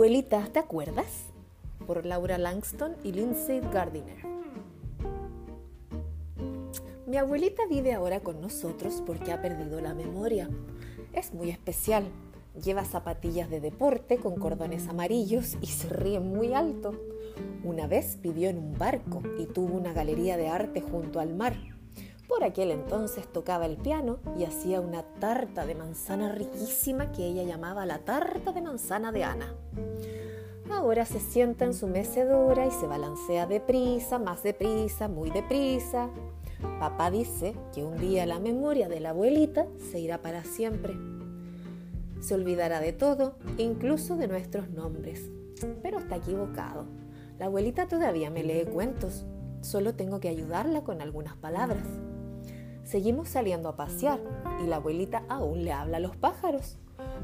Abuelita, ¿te acuerdas? Por Laura Langston y Lindsay Gardiner. Mi abuelita vive ahora con nosotros porque ha perdido la memoria. Es muy especial. Lleva zapatillas de deporte con cordones amarillos y se ríe muy alto. Una vez vivió en un barco y tuvo una galería de arte junto al mar. Por aquel entonces tocaba el piano y hacía una tarta de manzana riquísima que ella llamaba la tarta de manzana de Ana. Ahora se sienta en su mecedora y se balancea deprisa, más deprisa, muy deprisa. Papá dice que un día la memoria de la abuelita se irá para siempre. Se olvidará de todo, incluso de nuestros nombres. Pero está equivocado. La abuelita todavía me lee cuentos. Solo tengo que ayudarla con algunas palabras. Seguimos saliendo a pasear y la abuelita aún le habla a los pájaros.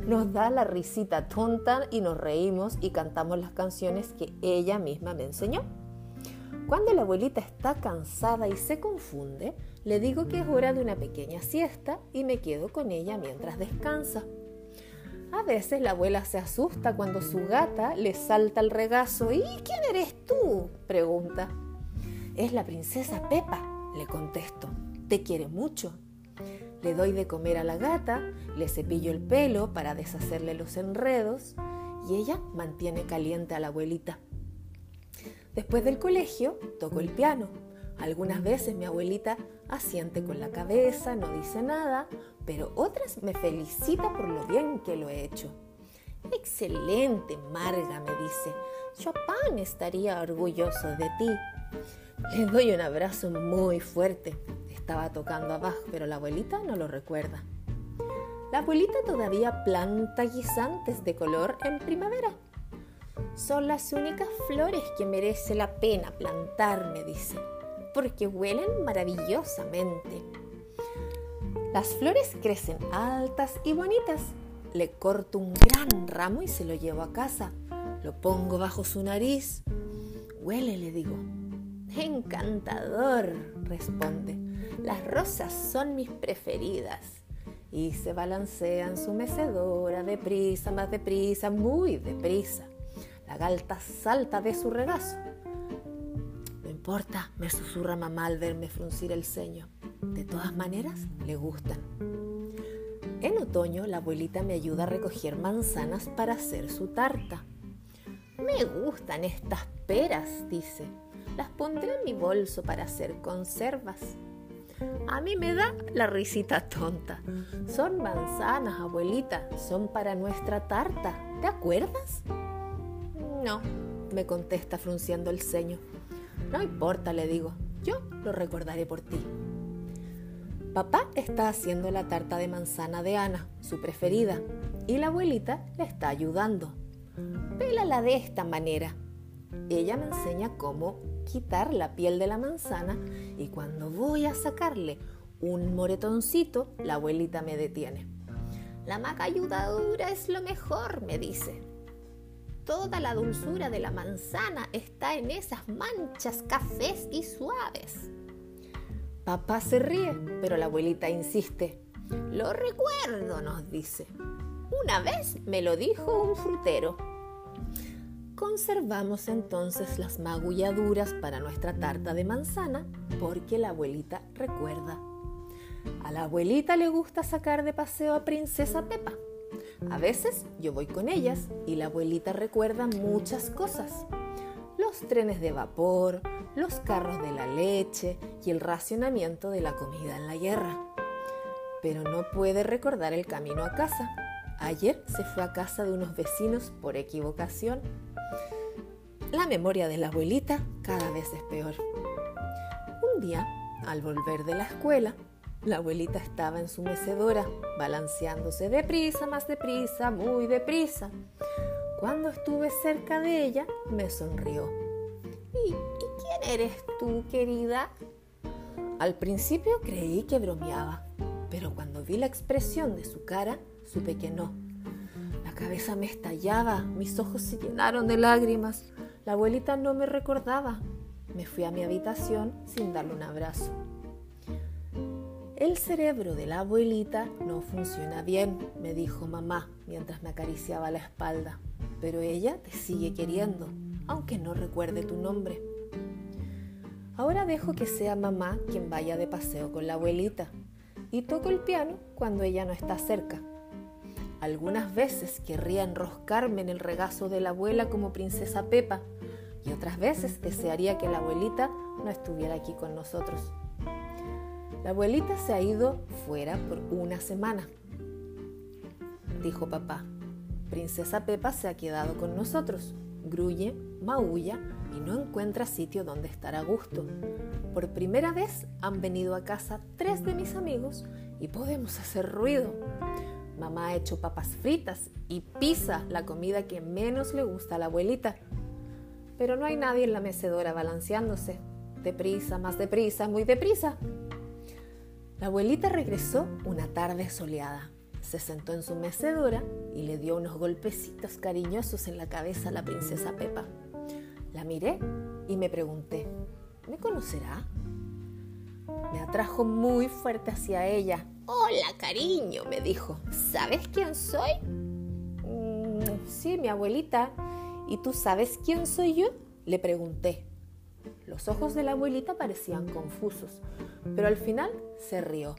Nos da la risita tonta y nos reímos y cantamos las canciones que ella misma me enseñó. Cuando la abuelita está cansada y se confunde, le digo que es hora de una pequeña siesta y me quedo con ella mientras descansa. A veces la abuela se asusta cuando su gata le salta al regazo. ¿Y quién eres tú? pregunta. Es la princesa Pepa, le contesto te quiere mucho. Le doy de comer a la gata, le cepillo el pelo para deshacerle los enredos y ella mantiene caliente a la abuelita. Después del colegio, toco el piano. Algunas veces mi abuelita asiente con la cabeza, no dice nada, pero otras me felicita por lo bien que lo he hecho. Excelente, Marga, me dice. Chopin estaría orgulloso de ti. Le doy un abrazo muy fuerte estaba tocando abajo, pero la abuelita no lo recuerda. La abuelita todavía planta guisantes de color en primavera. Son las únicas flores que merece la pena plantar, me dice, porque huelen maravillosamente. Las flores crecen altas y bonitas. Le corto un gran ramo y se lo llevo a casa. Lo pongo bajo su nariz. Huele, le digo. Encantador, responde. Las rosas son mis preferidas. Y se balancea su mecedora, deprisa, más deprisa, muy deprisa. La galta salta de su regazo. No importa, me susurra mamá al verme fruncir el ceño. De todas maneras, le gustan. En otoño, la abuelita me ayuda a recoger manzanas para hacer su tarta. Me gustan estas peras, dice. Las pondré en mi bolso para hacer conservas. A mí me da la risita tonta. Son manzanas, abuelita, son para nuestra tarta. ¿Te acuerdas? No, me contesta frunciendo el ceño. No importa, le digo, yo lo recordaré por ti. Papá está haciendo la tarta de manzana de Ana, su preferida, y la abuelita le está ayudando. Pélala de esta manera. Ella me enseña cómo quitar la piel de la manzana y cuando voy a sacarle un moretoncito, la abuelita me detiene. La macayudadura es lo mejor, me dice. Toda la dulzura de la manzana está en esas manchas cafés y suaves. Papá se ríe, pero la abuelita insiste. Lo recuerdo, nos dice. Una vez me lo dijo un frutero. Conservamos entonces las magulladuras para nuestra tarta de manzana porque la abuelita recuerda. A la abuelita le gusta sacar de paseo a Princesa Pepa. A veces yo voy con ellas y la abuelita recuerda muchas cosas. Los trenes de vapor, los carros de la leche y el racionamiento de la comida en la guerra. Pero no puede recordar el camino a casa. Ayer se fue a casa de unos vecinos por equivocación la memoria de la abuelita cada vez es peor. Un día, al volver de la escuela, la abuelita estaba en su mecedora, balanceándose deprisa, más deprisa, muy deprisa. Cuando estuve cerca de ella, me sonrió. ¿Y, quién eres tú, querida? Al principio creí que bromeaba, pero cuando vi la expresión de su cara, supe que no. La cabeza me estallaba, mis ojos se llenaron de lágrimas. La abuelita no me recordaba. Me fui a mi habitación sin darle un abrazo. El cerebro de la abuelita no funciona bien, me dijo mamá mientras me acariciaba la espalda. pero ella te sigue queriendo, aunque no recuerde tu nombre. Ahora dejo que sea mamá quien vaya de paseo con la abuelita y toco el piano cuando ella no está cerca. Algunas veces querría enroscarme en el regazo de la abuela como princesa Pepa y otras veces desearía que la abuelita no estuviera aquí con nosotros. La abuelita se ha ido fuera por una semana, dijo papá. Princesa Pepa se ha quedado con nosotros. Gruye, maulla y no encuentra sitio donde estar a gusto. Por primera vez han venido a casa tres de mis amigos y podemos hacer ruido. Mamá ha hecho papas fritas y pizza, la comida que menos le gusta a la abuelita. Pero no hay nadie en la mecedora balanceándose. Deprisa, más deprisa, muy deprisa. La abuelita regresó una tarde soleada. Se sentó en su mecedora y le dio unos golpecitos cariñosos en la cabeza a la princesa Pepa. La miré y me pregunté, ¿me conocerá? Me atrajo muy fuerte hacia ella. Hola, cariño, me dijo. ¿Sabes quién soy? Mm, sí, mi abuelita. ¿Y tú sabes quién soy yo? Le pregunté. Los ojos de la abuelita parecían confusos, pero al final se rió.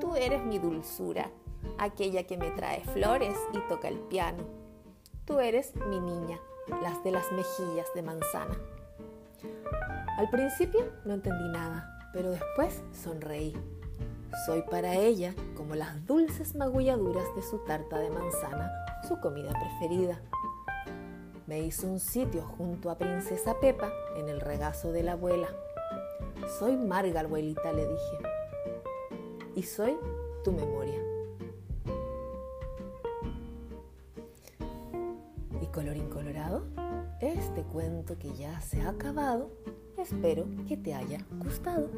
Tú eres mi dulzura, aquella que me trae flores y toca el piano. Tú eres mi niña, las de las mejillas de manzana. Al principio no entendí nada, pero después sonreí. Soy para ella como las dulces magulladuras de su tarta de manzana, su comida preferida. Me hizo un sitio junto a Princesa Pepa en el regazo de la abuela. Soy Marga, abuelita, le dije. Y soy tu memoria. colorín colorado, este cuento que ya se ha acabado, espero que te haya gustado.